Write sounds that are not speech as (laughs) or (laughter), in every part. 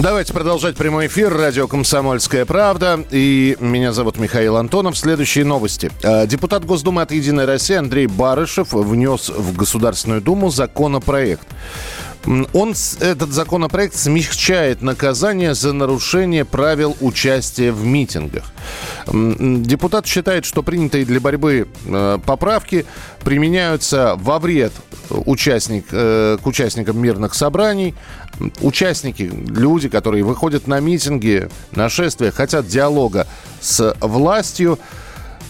Давайте продолжать прямой эфир. Радио «Комсомольская правда». И меня зовут Михаил Антонов. Следующие новости. Э, Депутат Госдумы от «Единой России» Андрей Барышев внес в Государственную Думу законопроект. Он, этот законопроект смягчает наказание за нарушение правил участия в митингах. Депутат считает, что принятые для борьбы э, поправки применяются во вред участник, э, к участникам мирных собраний. Участники, люди, которые выходят на митинги, на шествия, хотят диалога с властью.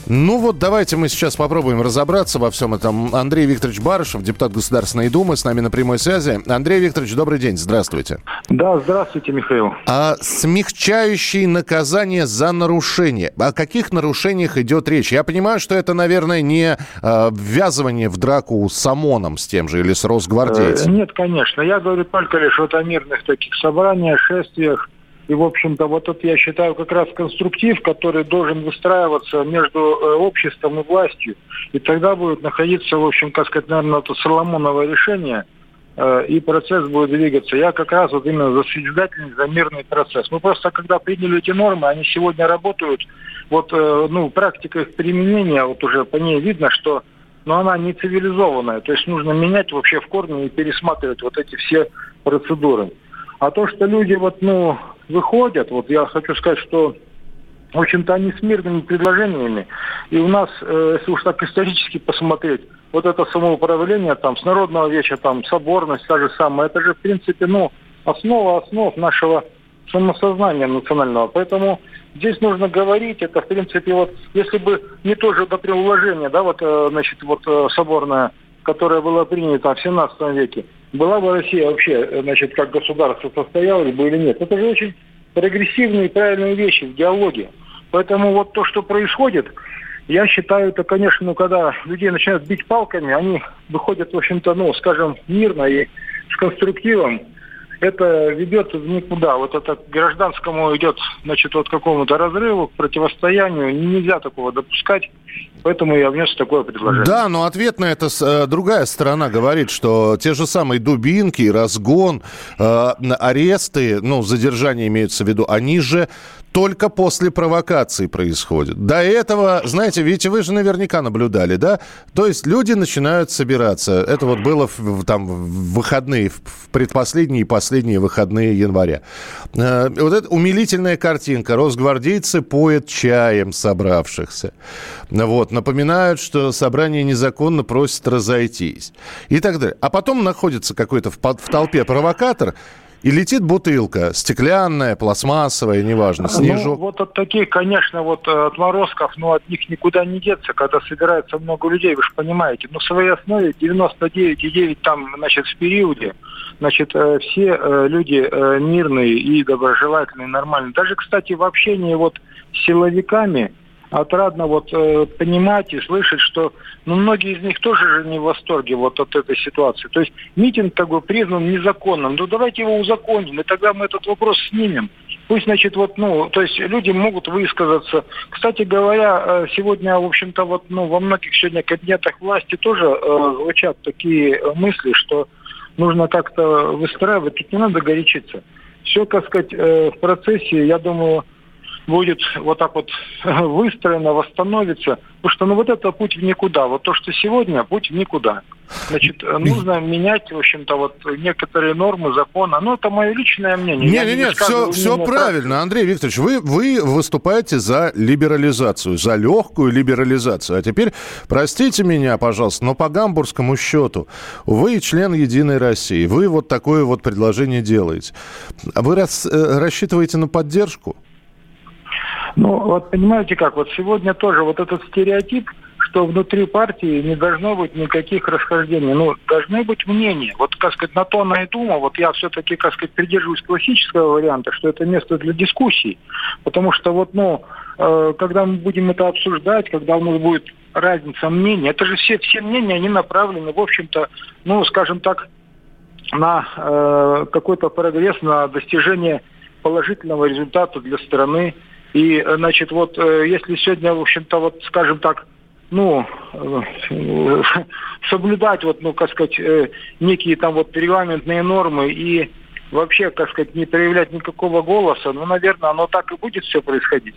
Ну вот давайте мы сейчас попробуем разобраться во всем этом. Андрей Викторович Барышев, депутат Государственной Думы, с нами на прямой связи. Андрей Викторович, добрый день, здравствуйте. Да, здравствуйте, Михаил. А смягчающие наказания за нарушение. О каких нарушениях идет речь? Я понимаю, что это, наверное, не э, ввязывание в драку с ОМОНом с тем же или с Э, Росгвардейцем. Нет, конечно. Я говорю только лишь вот о мирных таких собраниях, шествиях. И, в общем-то, вот это, я считаю, как раз конструктив, который должен выстраиваться между э, обществом и властью. И тогда будет находиться, в общем, как сказать, наверное, это Соломоново решение, э, и процесс будет двигаться. Я как раз вот именно за созидательный, за мирный процесс. Мы просто, когда приняли эти нормы, они сегодня работают. Вот, э, ну, практика их применения, вот уже по ней видно, что но она не цивилизованная. То есть нужно менять вообще в корне и пересматривать вот эти все процедуры. А то, что люди вот, ну, выходят, вот я хочу сказать, что в общем-то, они с мирными предложениями. И у нас, э, если уж так исторически посмотреть, вот это самоуправление, там, с народного веча, там, соборность, та же самая, это же, в принципе, ну, основа основ нашего самосознания национального. Поэтому здесь нужно говорить, это, в принципе, вот, если бы не то же, например, уложение, да, вот, э, значит, вот, э, соборное, которое было принято в 17 веке, была бы Россия вообще, э, значит, как государство состоялась бы или нет. Это же очень прогрессивные и правильные вещи в диалоге. Поэтому вот то, что происходит, я считаю, это, конечно, ну, когда людей начинают бить палками, они выходят, в общем-то, ну, скажем, мирно и с конструктивом, это ведет в никуда. Вот это к гражданскому идет, значит, вот к какому-то разрыву, к противостоянию. Нельзя такого допускать. Поэтому я внес такое предложение. Да, но ответ на это э, другая сторона говорит, что те же самые дубинки, разгон, э, аресты, ну, задержания имеются в виду, они же только после провокации происходят. До этого, знаете, ведь вы же наверняка наблюдали, да? То есть люди начинают собираться. Это вот было в, там в выходные, в предпоследние и последние выходные января. Э, Вот эта умилительная картинка. Росгвардейцы поят чаем собравшихся. Вот, напоминают, что собрание незаконно просит разойтись. И так далее. А потом находится какой-то в, в толпе провокатор, и летит бутылка, стеклянная, пластмассовая, неважно, Ну, снежок. вот от таких, конечно, вот э, отморозков, ну, от них никуда не деться, когда собирается много людей, вы же понимаете. Но в своей основе 99,9 там, значит, в периоде, значит, э, все э, люди мирные и доброжелательные, нормальные. Даже, кстати, в общении вот с силовиками отрадно вот э, понимать и слышать, что ну, многие из них тоже же не в восторге вот от этой ситуации. То есть митинг бы признан незаконным. Ну давайте его узаконим, и тогда мы этот вопрос снимем. Пусть, значит, вот, ну, то есть люди могут высказаться. Кстати говоря, э, сегодня, в общем-то, вот, ну, во многих сегодня кабинетах власти тоже э, звучат такие мысли, что нужно как-то выстраивать, тут не надо горячиться. Все, так сказать, э, в процессе, я думаю, будет вот так вот выстроено, восстановится. Потому что ну вот это путь в никуда. Вот то, что сегодня, путь в никуда. Значит, э, нужно менять, в общем-то, вот некоторые нормы закона. Ну, это мое личное мнение. Я Нет, не нет, нет, все, все правильно, Андрей Викторович. Вы, вы выступаете за либерализацию, за легкую либерализацию. А теперь, простите меня, пожалуйста, но по гамбургскому счету, вы член Единой России, вы вот такое вот предложение делаете. Вы рас- э, рассчитываете на поддержку? Ну, вот понимаете как, вот сегодня тоже вот этот стереотип, что внутри партии не должно быть никаких расхождений. Ну, должны быть мнения. Вот, как сказать, на то она и дума. Вот я все-таки, как сказать, придерживаюсь классического варианта, что это место для дискуссий. Потому что вот, ну, э, когда мы будем это обсуждать, когда у нас будет разница мнений. Это же все, все мнения, они направлены, в общем-то, ну, скажем так, на э, какой-то прогресс, на достижение положительного результата для страны. И, значит, вот э, если сегодня, в общем-то, вот, скажем так, ну, э, (laughs) соблюдать, вот, ну, как сказать, э, некие там вот регламентные нормы и вообще, как сказать, не проявлять никакого голоса, ну, наверное, оно так и будет все происходить.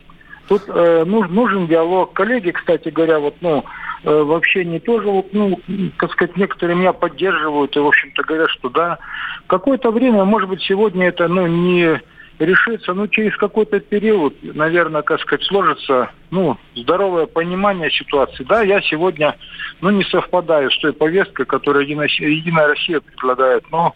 Тут э, нужен, нужен диалог. Коллеги, кстати говоря, вот, ну, э, вообще не тоже, вот, ну, как сказать, некоторые меня поддерживают и, в общем-то, говорят, что да, какое-то время, может быть, сегодня это, ну, не решится, ну, через какой-то период, наверное, как сказать, сложится, ну, здоровое понимание ситуации. Да, я сегодня, ну, не совпадаю с той повесткой, которую Единая, Россия предлагает, но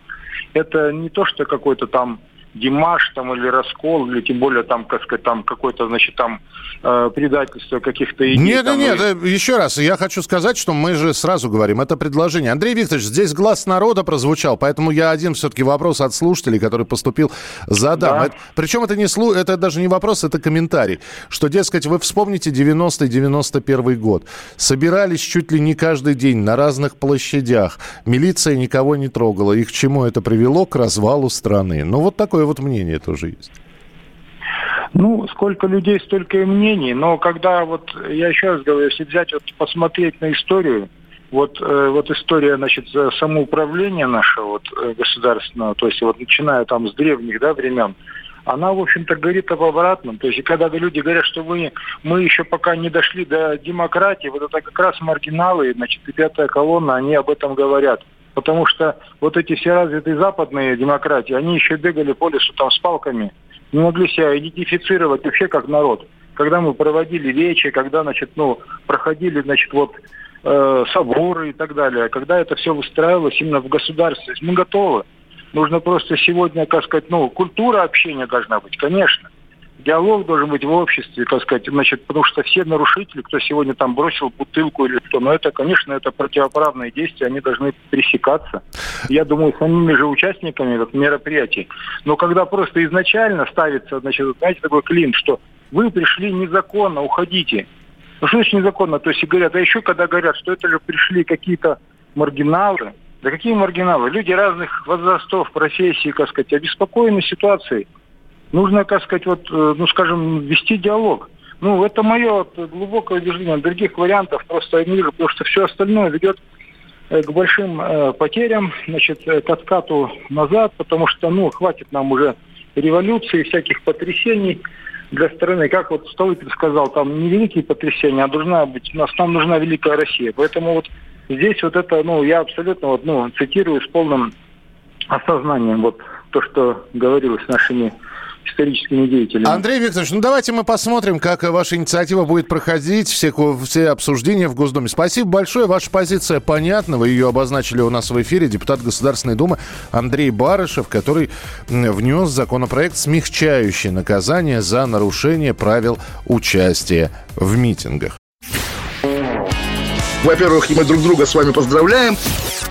это не то, что какой-то там Димаш там или раскол, или тем более там, как сказать, там какое-то, значит, там э, предательство каких-то идей. Нет, там, нет, и... еще раз, я хочу сказать, что мы же сразу говорим, это предложение. Андрей Викторович, здесь глаз народа прозвучал, поэтому я один все-таки вопрос от слушателей, который поступил, задам. Да. Это, причем это не слу, это даже не вопрос, это комментарий, что, дескать, вы вспомните 90-91 год. Собирались чуть ли не каждый день на разных площадях. Милиция никого не трогала. И к чему это привело? К развалу страны. Ну, вот такой такое вот мнение тоже есть. Ну, сколько людей, столько и мнений. Но когда вот, я еще раз говорю, если взять, вот посмотреть на историю, вот, э, вот история, значит, самоуправления нашего вот, э, государственного, то есть вот начиная там с древних да, времен, она, в общем-то, говорит об обратном. То есть, когда люди говорят, что мы, мы еще пока не дошли до демократии, вот это как раз маргиналы, значит, и пятая колонна, они об этом говорят. Потому что вот эти все развитые западные демократии, они еще бегали по лесу там с палками, не могли себя идентифицировать вообще как народ. Когда мы проводили вечи, когда, значит, ну, проходили, значит, вот э, соборы и так далее, когда это все выстраивалось именно в государстве, мы готовы. Нужно просто сегодня, как сказать, ну, культура общения должна быть, конечно диалог должен быть в обществе, так сказать, значит, потому что все нарушители, кто сегодня там бросил бутылку или кто, но это, конечно, это противоправные действия, они должны пресекаться. Я думаю, самими же участниками вот, мероприятий. Но когда просто изначально ставится, значит, знаете, такой клин, что вы пришли незаконно, уходите. Ну что значит незаконно? То есть говорят, а еще когда говорят, что это же пришли какие-то маргиналы, да какие маргиналы? Люди разных возрастов, профессий, так сказать, обеспокоены ситуацией нужно, как сказать, вот, э, ну, скажем, вести диалог. Ну, это мое вот, глубокое убеждение. Других вариантов просто не вижу, потому что все остальное ведет э, к большим э, потерям, значит, э, к откату назад, потому что, ну, хватит нам уже революции, всяких потрясений для страны. Как вот Столыпин сказал, там не великие потрясения, а должна быть, у нас нам нужна великая Россия. Поэтому вот здесь вот это, ну, я абсолютно вот, ну, цитирую с полным осознанием вот то, что говорилось нашими историческими деятелями. Андрей Викторович, ну давайте мы посмотрим, как ваша инициатива будет проходить, все, все обсуждения в Госдуме. Спасибо большое, ваша позиция понятна, вы ее обозначили у нас в эфире, депутат Государственной Думы Андрей Барышев, который внес законопроект, смягчающий наказание за нарушение правил участия в митингах. Во-первых, мы друг друга с вами поздравляем.